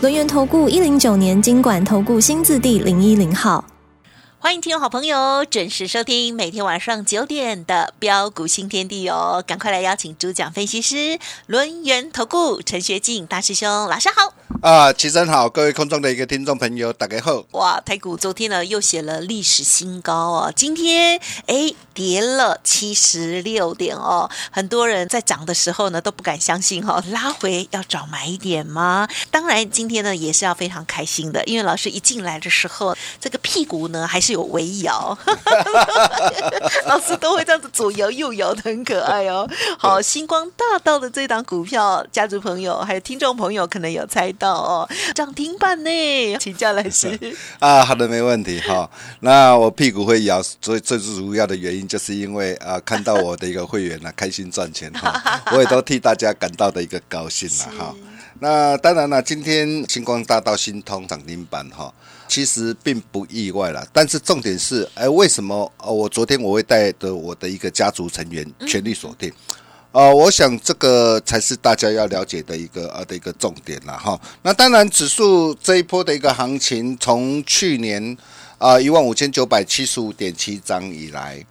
轮源投顾一零九年经管投顾新字第零一零号，欢迎听友好朋友准时收听每天晚上九点的标股新天地哦！赶快来邀请主讲分析师轮源投顾陈学进大师兄，老师好。啊，齐真好，各位空中的一个听众朋友，大家好。哇，台股昨天呢又写了历史新高哦，今天哎跌了七十六点哦，很多人在涨的时候呢都不敢相信哈，拉回要找买点吗？当然今天呢也是要非常开心的，因为老师一进来的时候，这个屁股呢还是有微摇，老师都会这样子左摇右摇的，很可爱哦。好，星光大道的这档股票，家族朋友还有听众朋友可能有猜到哦，涨停板呢，请教老师。啊，好的，没问题哈。那我屁股会摇，最最主要的原因就是因为啊，看到我的一个会员呢开心赚钱哈，我也都替大家感到的一个高兴了哈。那当然了，今天星光大道新通涨停板哈，其实并不意外了。但是重点是，哎，为什么？呃，我昨天我会带着我的一个家族成员全力锁定。呃，我想这个才是大家要了解的一个呃的一个重点了哈。那当然，指数这一波的一个行情，从去年啊一万五千九百七十五点七涨以来。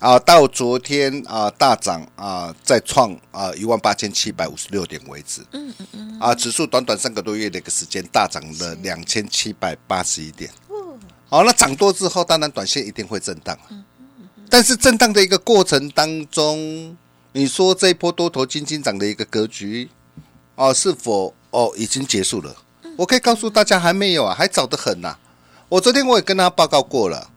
啊，到昨天啊大涨啊，再创啊一万八千七百五十六点为止。嗯嗯嗯。啊，指数短短三个多月的一个时间，大涨了两千七百八十一点。好，那涨多之后，当然短线一定会震荡。嗯嗯嗯。但是震荡的一个过程当中，你说这一波多头金金涨的一个格局，哦，是否哦已经结束了？我可以告诉大家，还没有啊，还早得很呐。我昨天我也跟他报告过了。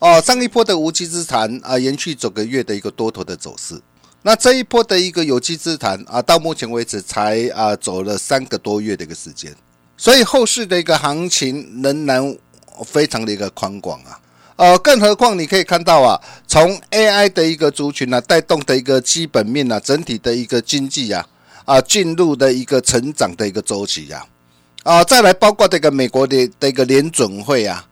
哦，上一波的无稽之谈啊，延续整个月的一个多头的走势。那这一波的一个有机之谈啊，到目前为止才啊走了三个多月的一个时间，所以后市的一个行情仍然非常的一个宽广啊。呃，更何况你可以看到啊，从 AI 的一个族群呢带动的一个基本面啊，整体的一个经济呀啊进入的一个成长的一个周期呀啊，再来包括这个美国的的一个联准会啊。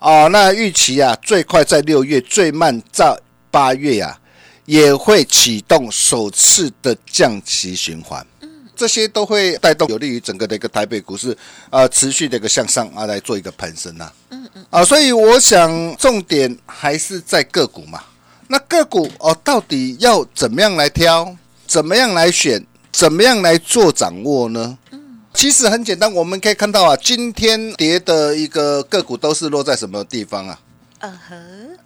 哦，那预期啊，最快在六月，最慢在八月啊，也会启动首次的降息循环。嗯，这些都会带动有利于整个的一个台北股市啊，持续的一个向上啊，来做一个攀升呐。嗯嗯。啊，所以我想重点还是在个股嘛。那个股哦，到底要怎么样来挑？怎么样来选？怎么样来做掌握呢？其实很简单，我们可以看到啊，今天跌的一个个股都是落在什么地方啊？嗯哼，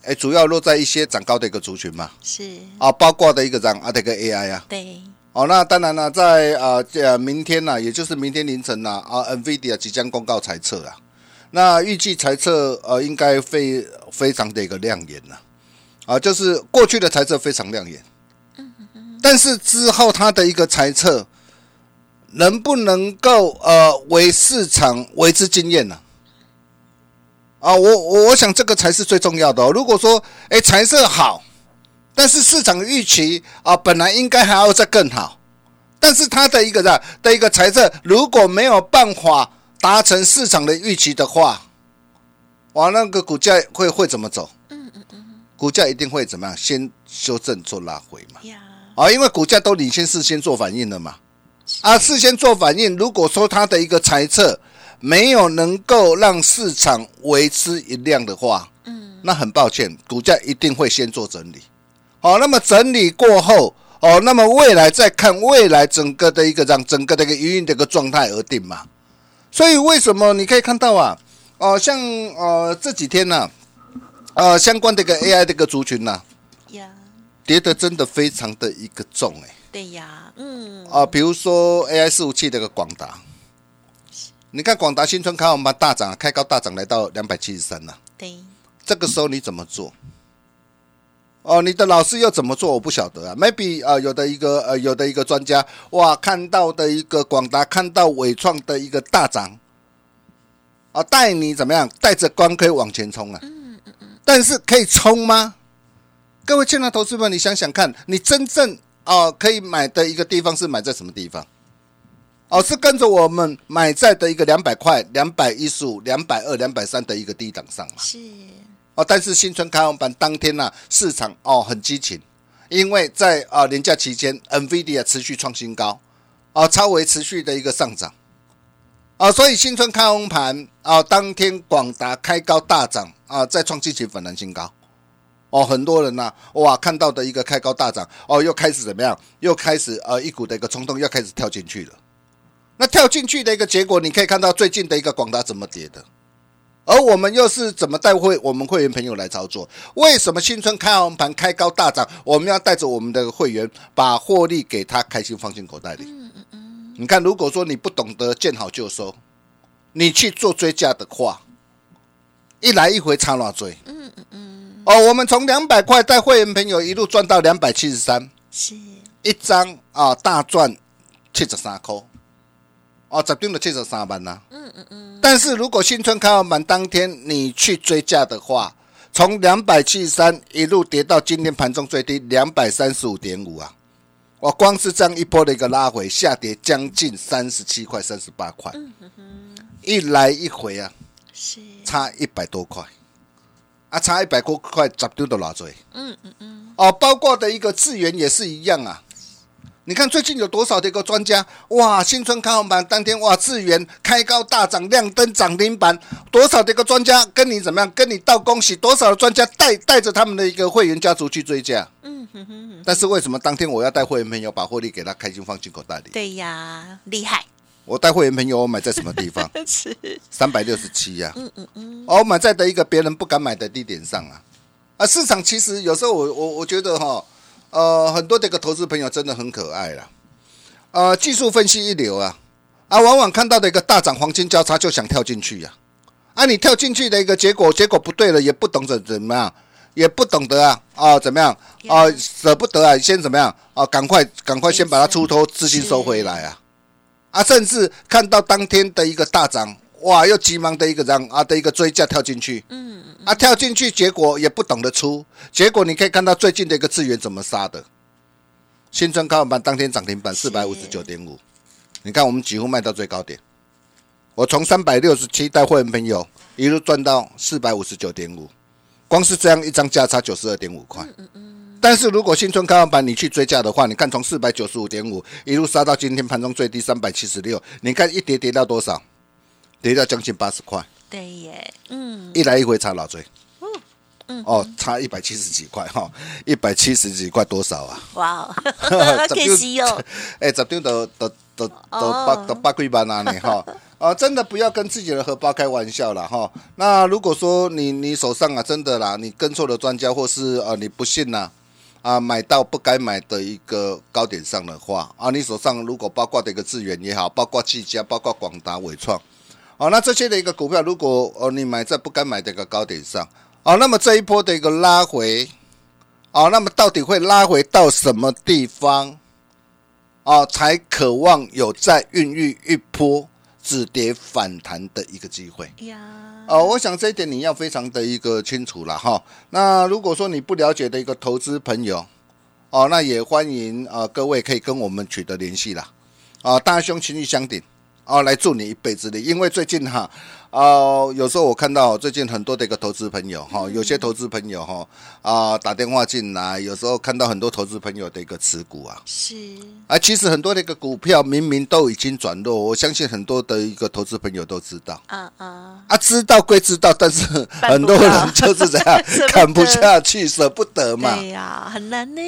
哎，主要落在一些涨高的一个族群嘛。是啊，包括的一个涨啊，这个 AI 啊。对。哦，那当然了，在啊这明天呢，也就是明天凌晨呢，啊，NVIDIA 即将公告财测啊。那预计财测呃，应该非非常的一个亮眼了。啊，就是过去的财测非常亮眼。嗯嗯。但是之后它的一个财测。能不能够呃为市场为之惊艳呢？啊，我我我想这个才是最重要的哦。如果说哎财色好，但是市场预期啊本来应该还要再更好，但是它的一个的的一个财政如果没有办法达成市场的预期的话，哇，那个股价会会怎么走？嗯嗯嗯，股价一定会怎么样？先修正做拉回嘛。啊，因为股价都领先事先做反应了嘛。啊，事先做反应，如果说它的一个猜测没有能够让市场为之一亮的话，嗯，那很抱歉，股价一定会先做整理。好，那么整理过后，哦，那么未来再看未来整个的一个让整个的一个营运的一个状态而定嘛。所以为什么你可以看到啊，哦，像呃这几天呢，呃相关的一个 AI 的一个族群呢，跌的真的非常的一个重哎。对呀，嗯啊，比如说 AI 服务器这个广达，你看广达新春开完盘大涨，开高大涨来到两百七十三了。对，这个时候你怎么做？哦，你的老师又怎么做？我不晓得啊。Maybe 啊，有的一个呃，有的一个专家哇，看到的一个广达，看到伟创的一个大涨，啊，带你怎么样？带着光可以往前冲啊。嗯嗯嗯。但是可以冲吗？各位亲爱的投资们，你想想看，你真正啊可以买的一个地方是买在什么地方？哦，是跟着我们买在的一个两百块、两百一十五、两百二、两百三的一个低档上嘛。是哦，但是新春开红盘当天呢、市场哦很激情，因为在啊年假期间，NVIDIA 持续创新高，啊超为持续的一个上涨，啊，所以新春开红盘啊，当天广达开高大涨啊，再创近期粉蓝新高。哦，很多人呐、哇，看到的一个开高大涨，哦，又开始怎么样？又开始呃一股的一个冲动，又开始跳进去了。那跳进去的一个结果，你可以看到最近的一个广达怎么跌的，而我们又是怎么带会我们会员朋友来操作？为什么新春开红盘开高大涨，我们要带着我们的会员把获利给他开心放进口袋里？嗯嗯嗯你看，如果说你不懂得见好就收，你去做追加的话，一来一回差哪追？嗯嗯嗯。哦，我们从两百块带会员朋友一路赚到两百七十三，是一张啊大赚七十三块，哦，十张就七十三万啦。嗯嗯嗯。但是如果新春开完盘当天你去追价的话，从两百七十三一路跌到今天盘中最低两百三十五点五啊！我光是这样一波的一个拉回，下跌将近三十七块、三十八块，一来一回啊，是差一百多块，啊，差一百多块，十张都拿追。嗯嗯嗯。哦，包括的一个资源也是一样啊。你看最近有多少的一个专家哇？新春开红盘当天哇，智源开高大涨，亮灯涨停板，多少的一个专家跟你怎么样？跟你道恭喜，多少的专家带带着他们的一个会员家族去追加。嗯哼哼。但是为什么当天我要带会员朋友把获利给他开心放进口袋里？对呀，厉害 我带会员朋友，我买在什么地方？是 三百六十七呀。嗯嗯嗯。哦，我买在的一个别人不敢买的地点上啊。啊，市场其实有时候我我我觉得哈。呃，很多这个投资朋友真的很可爱啦，呃，技术分析一流啊，啊，往往看到的一个大涨黄金交叉就想跳进去呀、啊，你跳进去的一个结果，结果不对了，也不懂得怎么样，也不懂得啊，啊，怎么样啊，舍不得啊，先怎么样啊，赶快赶快先把它出脱资金收回来啊，啊，甚至看到当天的一个大涨，哇，又急忙的一个让啊的一个追价跳进去，嗯。啊，跳进去，结果也不懂得出，结果你可以看到最近的一个资源怎么杀的。新春开盘当天涨停板四百五十九点五，你看我们几乎卖到最高点，我从三百六十七带会员朋友一路赚到四百五十九点五，光是这样一张价差九十二点五块。但是如果新春开盘你去追价的话，你看从四百九十五点五一路杀到今天盘中最低三百七十六，你看一跌跌到多少？跌到将近八十块。对耶，嗯，一来一回差老追，嗯，哦，差一百七十几块哈，一百七十几块多少啊？哇，好可惜哦，哎，十张都都都都八都八块半啊你哈，啊，真的不要跟自己的荷包开玩笑了哈。那如果说你你手上啊真的啦，你跟错了专家，或是啊你不信呐，啊买到不该买的一个高点上的话，啊你手上如果包括的一个资源也好，包括技嘉，包括广达、伟创。哦，那这些的一个股票，如果哦你买在不该买的一个高点上，哦，那么这一波的一个拉回，哦，那么到底会拉回到什么地方？哦，才渴望有再孕育一波止跌反弹的一个机会呀。哦，我想这一点你要非常的一个清楚了哈。那如果说你不了解的一个投资朋友，哦，那也欢迎啊各位可以跟我们取得联系啦。啊，大兄情义相挺。哦，来助你一臂之力，因为最近哈，哦，有时候我看到最近很多的一个投资朋友哈，有些投资朋友哈啊打电话进来，有时候看到很多投资朋友的一个持股啊，是。啊，其实很多的一个股票明明都已经转弱，我相信很多的一个投资朋友都知道，啊啊，啊，知道归知道，但是 很多人就是这样 看不下去，舍不得嘛，对呀，很难呢。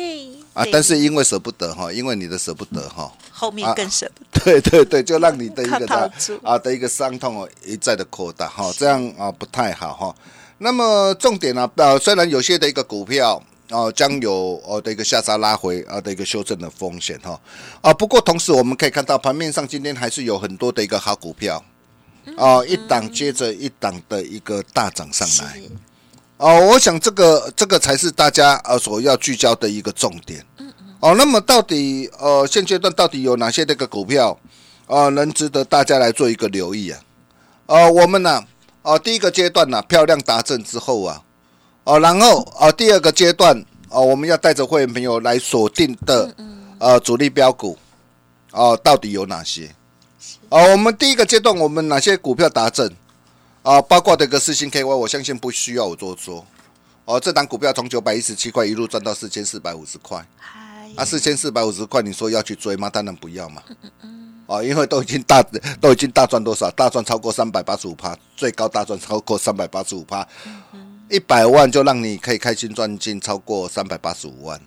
啊，但是因为舍不得哈，因为你的舍不得哈，后面更舍不得。对对对，就让你的一个啊的一个伤痛哦一再的扩大哈，这样啊不太好哈。那么重点呢，呃，虽然有些的一个股票哦将有哦的一个下杀拉回啊的一个修正的风险哈啊，不过同时我们可以看到盘面上今天还是有很多的一个好股票哦，一档接着一档的一个大涨上来。哦，我想这个这个才是大家呃所要聚焦的一个重点。哦，那么到底呃现阶段到底有哪些这个股票，呃能值得大家来做一个留意啊？呃，我们呢，哦、第一个阶段呢，漂亮达阵之后啊，哦、然后啊、第二个阶段哦、我们要带着会员朋友来锁定的呃主力标股哦、到底有哪些？哦、我们第一个阶段我们哪些股票达阵啊、包括这个四星 KY，我相信不需要我多说。哦，这档股票从九百一十七块一路赚到四千四百五十块，嗨，啊，四千四百五十块，你说要去追吗？当然不要嘛。哦，因为都已经大都已经大赚多少？大赚超过三百八十五趴，最高大赚超过三百八十五趴，一百万就让你可以开心赚进超过三百八十五万，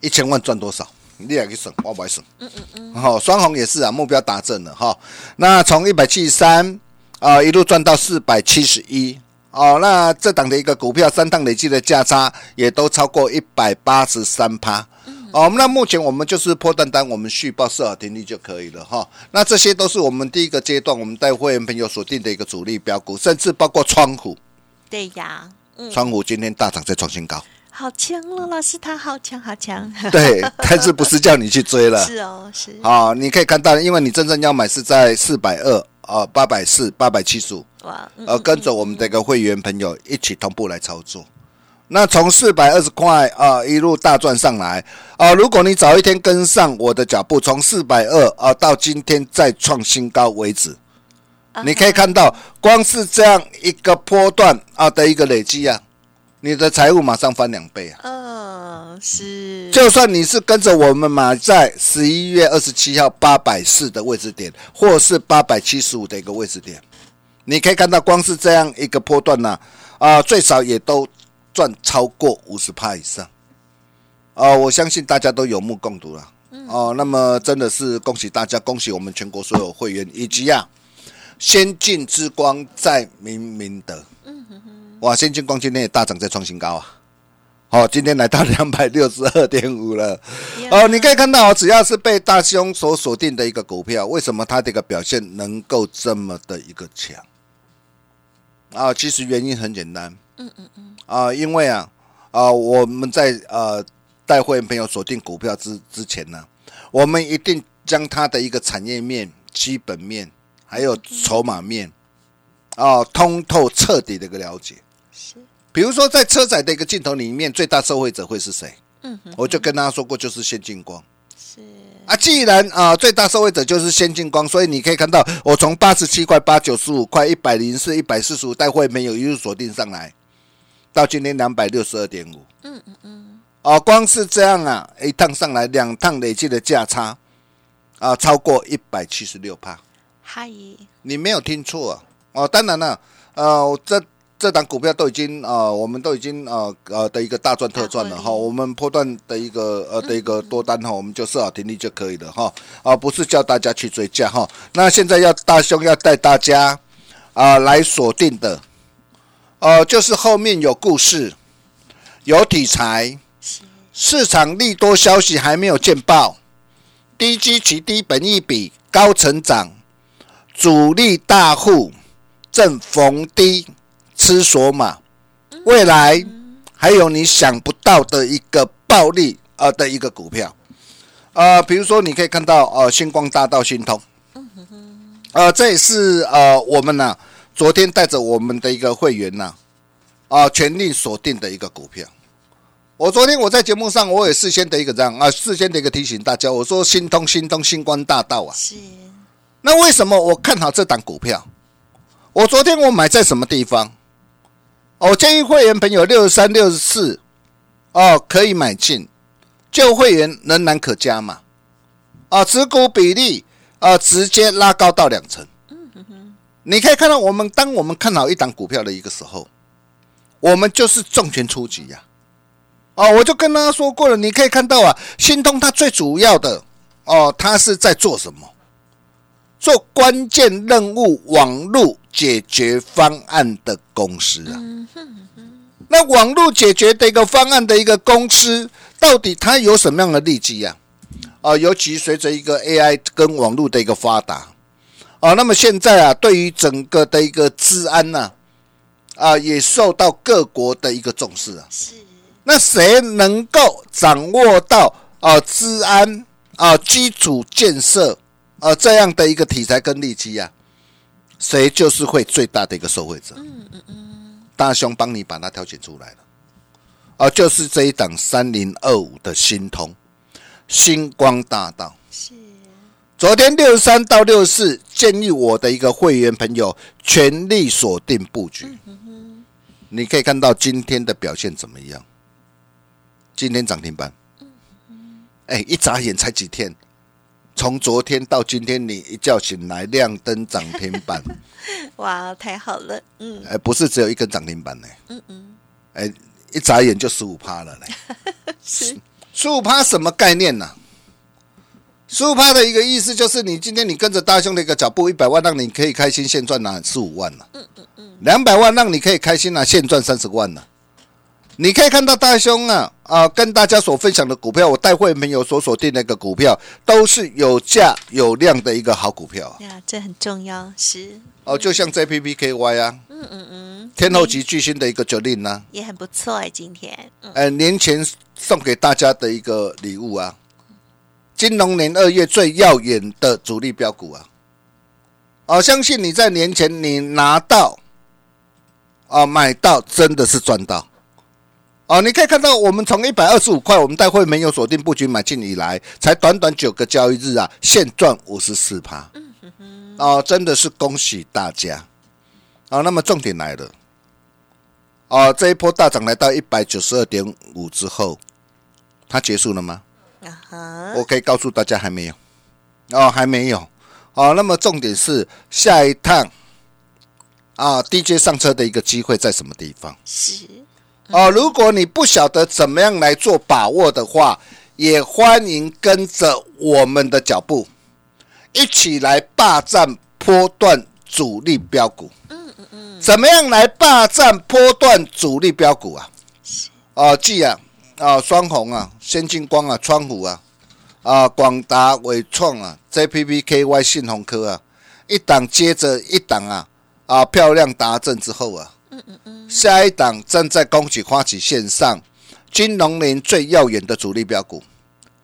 一千万赚多少？你也去省，我不爱省。嗯嗯嗯。好，双红也是啊，目标达阵了哈。那从一百七十三啊一路赚到四百七十一。哦，那这档的一个股票三档累计的价差也都超过一百八十三趴。哦，那目前我们就是破单单，我们续报设好停利就可以了哈。那这些都是我们第一个阶段我们带会员朋友锁定的一个主力标股，甚至包括窗户，对呀，嗯，窗户今天大涨再创新高，好强了，老师他好强好强，对，但是不是叫你去追了？是哦，是，好，你可以看到，因为你真正要买是在四百二啊，八百四、八百七十五，哇，嗯呃，跟着我们这个会员朋友一起同步来操作。那从四百二十块啊一路大赚上来啊！如果你早一天跟上我的脚步，从四百二啊到今天再创新高为止，你可以看到，光是这样一个波段啊的一个累积啊，你的财务马上翻两倍啊！嗯，是，就算你是跟着我们买在十一月二十七号八百四的位置点，或是八百七十五的一个位置点，你可以看到，光是这样一个波段呢、啊，最少也都赚超过五十趴以上。哦、我相信大家都有目共睹了。哦，那么真的是恭喜大家，恭喜我们全国所有会员，以及啊，先进之光在明明德。哇，先进光今天也大涨，再创新高啊！好、今天来到两百六十二点五了。哦，你可以看到哦，只要是被大兄所锁定的一个股票，为什么它这个表现能够这么的一个强？啊，其实原因很简单。嗯嗯嗯。啊，因为啊，啊，我们在呃带会员朋友锁定股票之之前呢，我们一定将它的一个产业面、基本面还有筹码面啊，通透彻底的一个了解。是，比如说，在车载的一个镜头里面，最大受惠者会是谁？嗯哼，我就跟大家说过，就是先进光。是，啊，既然啊、最大受惠者就是先进光，所以你可以看到，我从八十七块、八九十五块、一百零四、一百四十五带会没有一路锁定上来，到今天两百六十二点五。嗯嗯嗯，哦，光是这样啊，一趟上来，两趟累计的价差啊，超过一百七十六帕。嗨，你没有听错啊！哦，当然了，呃，这这档股票都已经呃，我们都已经呃呃的一个大赚特赚了哈。我们波段的一个呃的一个多单哈，我们就设好停利就可以了哈。啊，不是叫大家去追价哈。那现在要大兄要带大家啊、来锁定的，呃，就是后面有故事，有题材，市场利多消息还没有见报，低基期、低本益比、高成长。主力大户正逢低吃索马，未来还有你想不到的一个暴利呃的一个股票，呃，比如说你可以看到呃星光大道、新通，呃，这也是呃我们呐、昨天带着我们的一个会员呐啊、全力锁定的一个股票。我昨天我在节目上我也事先的一个这样啊，事先的一个提醒大家，我说新通、新通、星光大道啊，是，那为什么我看好这档股票？我昨天我买在什么地方？哦我建议会员朋友六十三、六十四哦可以买进，旧会员仍然可加嘛啊，持股比例啊直接拉高到两成。你可以看到，我们当我们看好一档股票的一个时候，我们就是重拳出击呀、哦，我就跟大家说过了，你可以看到啊，新通它最主要的哦，它是在做什么？做关键任务网络解决方案的公司啊。那网络解决的一个方案的一个公司，到底它有什么样的利基呀、啊？尤其随着一个 AI 跟网络的一个发达，啊，那么现在啊，对于整个的一个治安呢、啊，也受到各国的一个重视啊。是，那谁能够掌握到啊治安啊基础建设啊这样的一个题材跟利基啊？谁就是会最大的一个受惠者。嗯嗯嗯，大雄帮你把它挑选出来了，啊，就是这一档三零二五的新通星光大道。是昨天六十三到六十四，建议我的一个会员朋友全力锁定布局。你可以看到今天的表现怎么样？今天涨停板。哎，一眨眼才几天，从昨天到今天，你一觉醒来亮灯涨停板。哇，太好了，嗯哎，不是只有一根涨停板呢。嗯嗯。哎，一眨眼就十五趴了嘞。是十五趴什么概念呢、十五趴的一个意思就是，你今天你跟着大兄的一个脚步，一百万让你可以开心现赚拿四五万了。嗯嗯嗯。两百万让你可以开心拿现赚三十万了。你可以看到大兄啊啊，跟大家所分享的股票，我带会员朋友所锁定的一个股票，都是有价有量的一个好股票啊。呀，这很重要，是哦，就像 JPPKY 啊，嗯嗯嗯，天后级巨星的一个九令呢，也很不错哎，今天嗯呃，年前送给大家的一个礼物啊，金龙年二月最耀眼的主力标股啊，哦，相信你在年前你拿到，啊，买到真的是赚到。哦，你可以看到，我们从一百二十五块，我们带会没有锁定布局买进以来，才短短九个交易日啊，现赚五十四趴。哦，真的是恭喜大家。哦，那么重点来了。哦，这一波大涨来到一百九十二点五之后，它结束了吗？我可以告诉大家还没有。哦，还没有。哦，那么重点是下一趟啊，DJ 上车的一个机会在什么地方？是哦，如果你不晓得怎么样来做把握的话，也欢迎跟着我们的脚步，一起来霸占波段主力标股。嗯嗯嗯，怎么样来霸占波段主力标股啊？哦，记啊，啊，双红啊，先进光啊，川湖啊，啊，广达、伟创啊，JPPKY 信鸿科啊，一档接着一档啊，啊，漂亮达阵之后啊，嗯嗯嗯下一档正在恭喜花旗线上，金融年最耀眼的主力标股，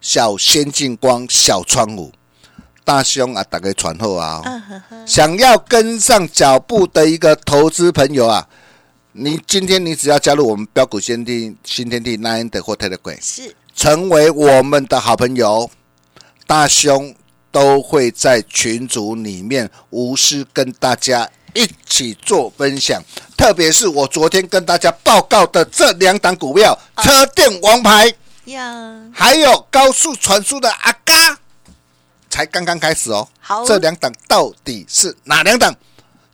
小先进光、小川湖，大兄啊，大家传后啊、哦，想要跟上脚步的一个投资朋友啊，你今天你只要加入我们标股先地新天地 Nine 的或 Telegram，是成为我们的好朋友，大兄都会在群组里面无私跟大家一起做分享。特别是我昨天跟大家报告的这两档股票，车电王牌，呀，还有高速传输的阿嘎，才刚刚开始哦。好这两档到底是哪两档？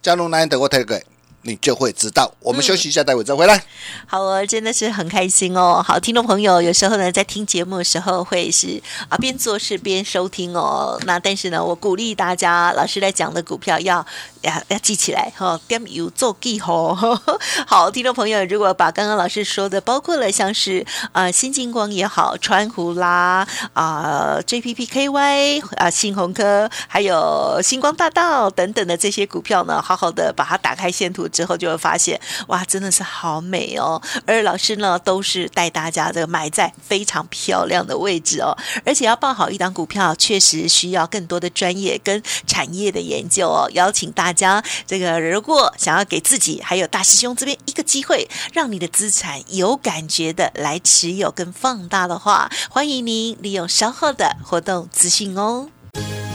加入 Nine 的或 Telegram，你就会知道。我们休息一下，待会再回来。好哦，真的是很开心哦。好，听众朋友，有时候呢，在听节目的时候会是啊边做事边收听哦。那但是呢，我鼓励大家，老师在讲的股票要要要记起来哈，点有做记吼。好，听众朋友，如果把刚刚老师说的，包括了像是啊新金光也好，川湖啦啊 JPPKY 啊新鸿科，还有星光大道等等的这些股票呢，好好的把它打开线图之后，就会发现哇，真的是好美哦。而老师呢，都是带大家的买在非常漂亮的位置哦，而且要报好一档股票，确实需要更多的专业跟产业的研究哦。邀请大家，这个如果想要给自己还有大师兄这边一个机会，让你的资产有感觉的来持有跟放大的话，欢迎您利用稍后的活动资讯哦。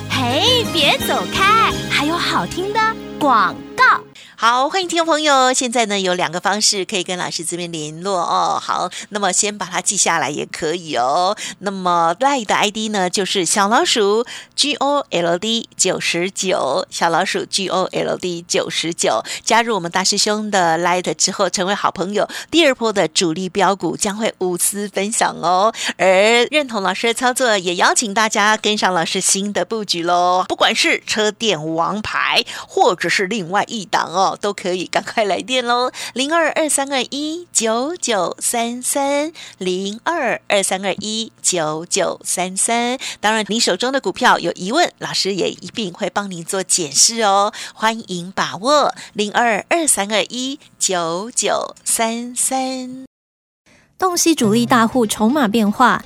嘿，别走开，还有好听的广。好，欢迎听众朋友。现在呢有两个方式可以跟老师这边联络哦。好，那么先把它记下来也可以哦。那么 Line 的 ID 呢就是小老鼠 G O L D 九十九，小老鼠 G O L D 九十九，加入我们大师兄的 Light 之后，成为好朋友。第二波的主力标股将会无私分享哦。而认同老师的操作，也邀请大家跟上老师新的布局喽。不管是车电王牌，或者是另外一档哦，都可以赶快来电喽。零二二三二一九九三三，零二二三二一九九三三。当然，你手中的股票有疑问，老师也一并会帮您做解释哦。欢迎把握零二二三二一九九三三。洞悉主力大户筹码变化，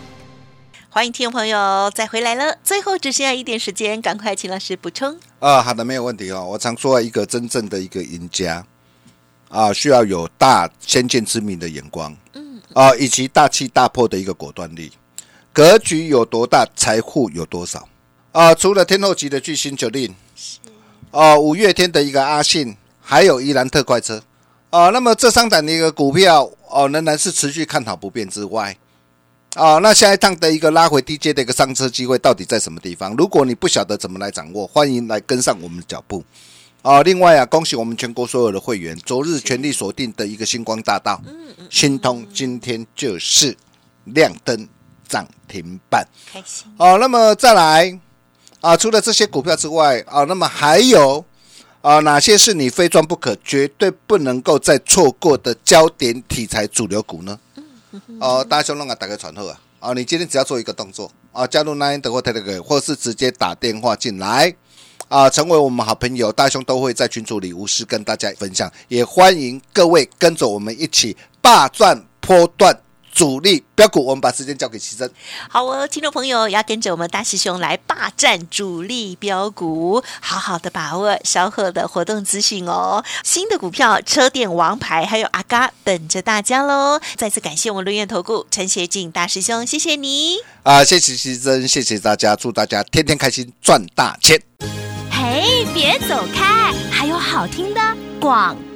欢迎听众朋友再回来了，最后只剩下一点时间，赶快请老师补充。啊，好的，没有问题哦。我常说一个真正的一个赢家啊，需要有大先见之明的眼光，嗯，啊，以及大气大破的一个果断力。格局有多大，财富有多少啊？除了天后级的巨星九令，哦，五月天的一个阿信，还有伊兰特快车，啊，那么这三档的一个股票，哦，仍然是持续看好不变之外。啊，那下一趟的一个拉回低阶的一个上车机会到底在什么地方？如果你不晓得怎么来掌握，欢迎来跟上我们的脚步。啊，另外啊，恭喜我们全国所有的会员，昨日全力锁定的一个星光大道，新通今天就是亮灯涨停板，开心哦。那么再来啊，除了这些股票之外啊，那么还有啊，哪些是你非赚不可、绝对不能够再错过的焦点题材主流股呢？哦，大家兄弄个，打个传呼啊！哦，你今天只要做一个动作啊，加入 Nine 的或 Telegram，或是直接打电话进来啊，成为我们好朋友，大兄都会在群组里无私跟大家分享，也欢迎各位跟着我们一起霸占波段。主力标股，我们把时间交给齐珍。好哦，听众朋友要跟着我们大师兄来霸占主力标股，好好的把握稍后的活动资讯哦。新的股票、车店王牌还有阿嘎等着大家喽！再次感谢我们轮源投顾陈学进大师兄，谢谢你啊！谢谢齐珍，谢谢大家，祝大家天天开心，赚大钱。嘿，别走开，还有好听的广告。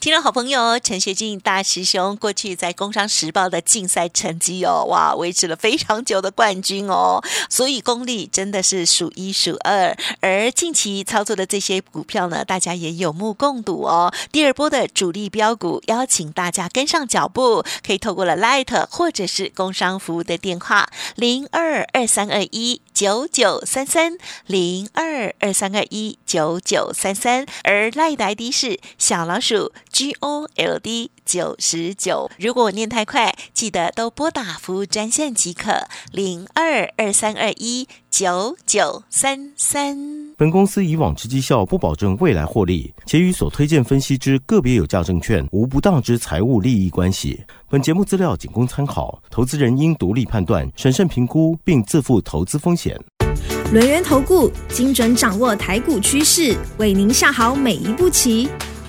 听众好朋友陈学进大师兄过去在《工商时报》的竞赛成绩哦，哇，维持了非常久的冠军哦，所以功力真的是数一数二。而近期操作的这些股票呢，大家也有目共睹哦。第二波的主力标股，邀请大家跟上脚步，可以透过了 Light 或者是工商服务的电话零二二三二一九九三三零二二三二一九九三三，而 Light 的 ID 是小老鼠。G O L D 九十九，如果我念太快，记得都拨打服务专线即可，零二二三二一九九三三。本公司以往之绩效不保证未来获利，且与所推荐分析之个别有价证券无不当之财务利益关系。本节目资料仅供参考，投资人应独立判断、审慎评估，并自负投资风险。轮源投顾精准掌握台股趋势，为您下好每一步棋。